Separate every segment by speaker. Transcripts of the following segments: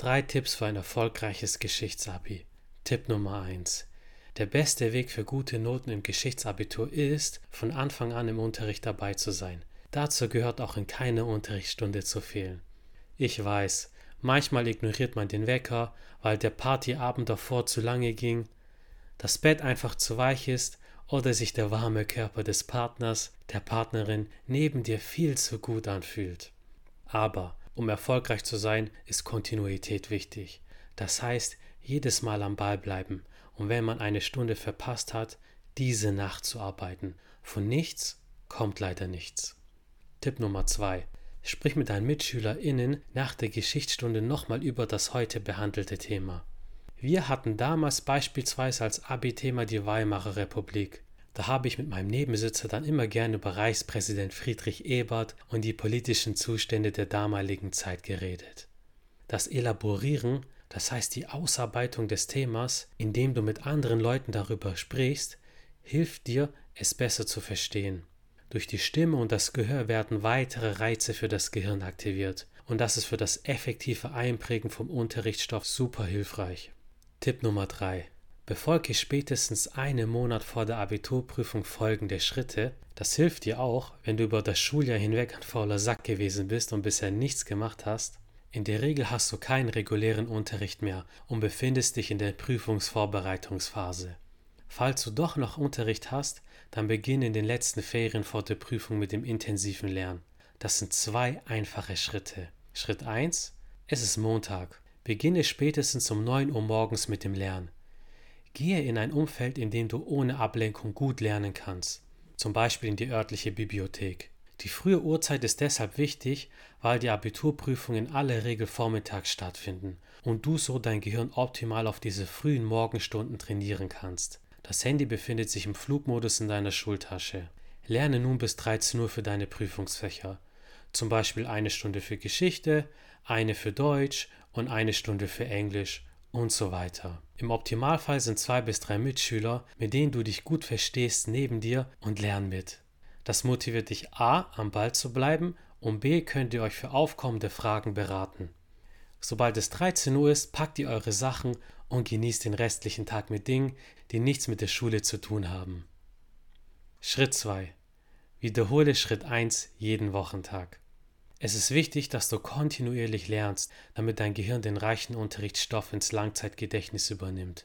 Speaker 1: Drei Tipps für ein erfolgreiches Geschichtsabi. Tipp Nummer 1. Der beste Weg für gute Noten im Geschichtsabitur ist, von Anfang an im Unterricht dabei zu sein. Dazu gehört auch in keiner Unterrichtsstunde zu fehlen. Ich weiß, manchmal ignoriert man den Wecker, weil der Partyabend davor zu lange ging, das Bett einfach zu weich ist oder sich der warme Körper des Partners, der Partnerin neben dir viel zu gut anfühlt. Aber um erfolgreich zu sein, ist Kontinuität wichtig. Das heißt, jedes Mal am Ball bleiben und wenn man eine Stunde verpasst hat, diese nachzuarbeiten. Von nichts kommt leider nichts. Tipp Nummer 2. Sprich mit deinen MitschülerInnen nach der Geschichtsstunde nochmal über das heute behandelte Thema. Wir hatten damals beispielsweise als Abi-Thema die Weimarer Republik. Da habe ich mit meinem Nebensitzer dann immer gerne über Reichspräsident Friedrich Ebert und die politischen Zustände der damaligen Zeit geredet. Das Elaborieren, das heißt die Ausarbeitung des Themas, indem du mit anderen Leuten darüber sprichst, hilft dir, es besser zu verstehen. Durch die Stimme und das Gehör werden weitere Reize für das Gehirn aktiviert und das ist für das effektive Einprägen vom Unterrichtsstoff super hilfreich. Tipp Nummer 3. Befolge spätestens einen Monat vor der Abiturprüfung folgende Schritte. Das hilft dir auch, wenn du über das Schuljahr hinweg ein fauler Sack gewesen bist und bisher nichts gemacht hast. In der Regel hast du keinen regulären Unterricht mehr und befindest dich in der Prüfungsvorbereitungsphase. Falls du doch noch Unterricht hast, dann beginne in den letzten Ferien vor der Prüfung mit dem intensiven Lernen. Das sind zwei einfache Schritte. Schritt 1. Es ist Montag. Beginne spätestens um 9 Uhr morgens mit dem Lernen. Gehe in ein Umfeld, in dem du ohne Ablenkung gut lernen kannst, zum Beispiel in die örtliche Bibliothek. Die frühe Uhrzeit ist deshalb wichtig, weil die Abiturprüfungen in aller Regel vormittags stattfinden und du so dein Gehirn optimal auf diese frühen Morgenstunden trainieren kannst. Das Handy befindet sich im Flugmodus in deiner Schultasche. Lerne nun bis 13 Uhr für deine Prüfungsfächer. Zum Beispiel eine Stunde für Geschichte, eine für Deutsch und eine Stunde für Englisch und so weiter. Im Optimalfall sind zwei bis drei Mitschüler, mit denen du dich gut verstehst, neben dir und lernen mit. Das motiviert dich A, am Ball zu bleiben und B, könnt ihr euch für aufkommende Fragen beraten. Sobald es 13 Uhr ist, packt ihr eure Sachen und genießt den restlichen Tag mit Dingen, die nichts mit der Schule zu tun haben. Schritt 2. Wiederhole Schritt 1 jeden Wochentag. Es ist wichtig, dass du kontinuierlich lernst, damit dein Gehirn den reichen Unterrichtsstoff ins Langzeitgedächtnis übernimmt.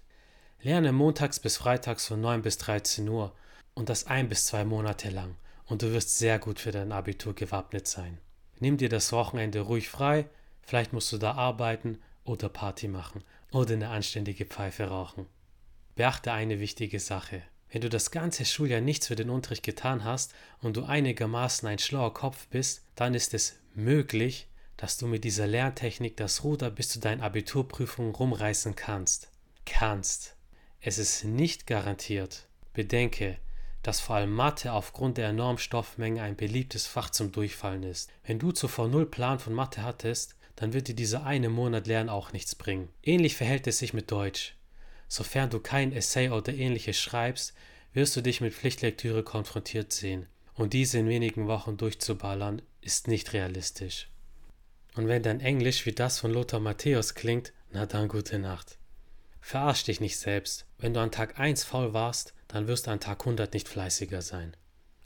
Speaker 1: Lerne montags bis freitags von 9 bis 13 Uhr und das ein bis zwei Monate lang und du wirst sehr gut für dein Abitur gewappnet sein. Nimm dir das Wochenende ruhig frei, vielleicht musst du da arbeiten oder Party machen oder eine anständige Pfeife rauchen. Beachte eine wichtige Sache. Wenn du das ganze Schuljahr nichts für den Unterricht getan hast und du einigermaßen ein schlauer Kopf bist, dann ist es möglich, dass du mit dieser Lerntechnik das Ruder bis zu deinen Abiturprüfungen rumreißen kannst. Kannst. Es ist nicht garantiert. Bedenke, dass vor allem Mathe aufgrund der enormen Stoffmenge ein beliebtes Fach zum Durchfallen ist. Wenn du zuvor null Plan von Mathe hattest, dann wird dir dieser eine Monat Lernen auch nichts bringen. Ähnlich verhält es sich mit Deutsch. Sofern du kein Essay oder ähnliches schreibst, wirst du dich mit Pflichtlektüre konfrontiert sehen. Und diese in wenigen Wochen durchzuballern, ist nicht realistisch. Und wenn dein Englisch wie das von Lothar Matthäus klingt, na dann gute Nacht. Verarsch dich nicht selbst. Wenn du an Tag 1 faul warst, dann wirst du an Tag 100 nicht fleißiger sein.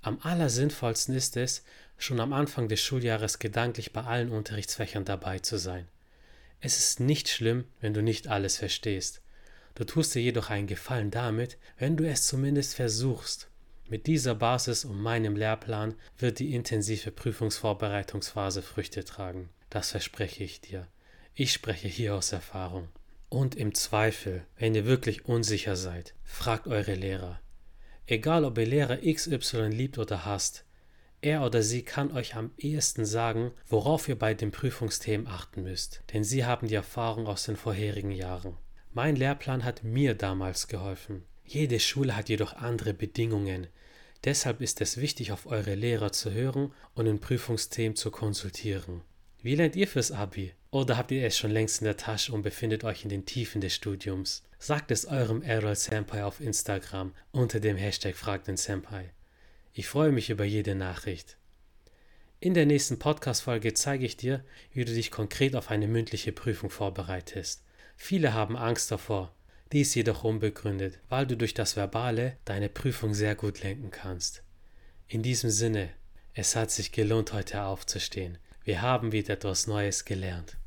Speaker 1: Am allersinnvollsten ist es, schon am Anfang des Schuljahres gedanklich bei allen Unterrichtsfächern dabei zu sein. Es ist nicht schlimm, wenn du nicht alles verstehst. Du tust dir jedoch einen Gefallen damit, wenn du es zumindest versuchst. Mit dieser Basis und meinem Lehrplan wird die intensive Prüfungsvorbereitungsphase Früchte tragen. Das verspreche ich dir. Ich spreche hier aus Erfahrung. Und im Zweifel, wenn ihr wirklich unsicher seid, fragt eure Lehrer. Egal ob ihr Lehrer XY liebt oder hasst, er oder sie kann euch am ehesten sagen, worauf ihr bei den Prüfungsthemen achten müsst, denn sie haben die Erfahrung aus den vorherigen Jahren. Mein Lehrplan hat mir damals geholfen. Jede Schule hat jedoch andere Bedingungen. Deshalb ist es wichtig, auf eure Lehrer zu hören und in Prüfungsthemen zu konsultieren. Wie lernt ihr fürs Abi? Oder habt ihr es schon längst in der Tasche und befindet euch in den Tiefen des Studiums? Sagt es eurem Errol Senpai auf Instagram unter dem Hashtag Frag den Senpai. Ich freue mich über jede Nachricht. In der nächsten Podcast-Folge zeige ich dir, wie du dich konkret auf eine mündliche Prüfung vorbereitest. Viele haben Angst davor, dies jedoch unbegründet, weil du durch das Verbale deine Prüfung sehr gut lenken kannst. In diesem Sinne, es hat sich gelohnt, heute aufzustehen. Wir haben wieder etwas Neues gelernt.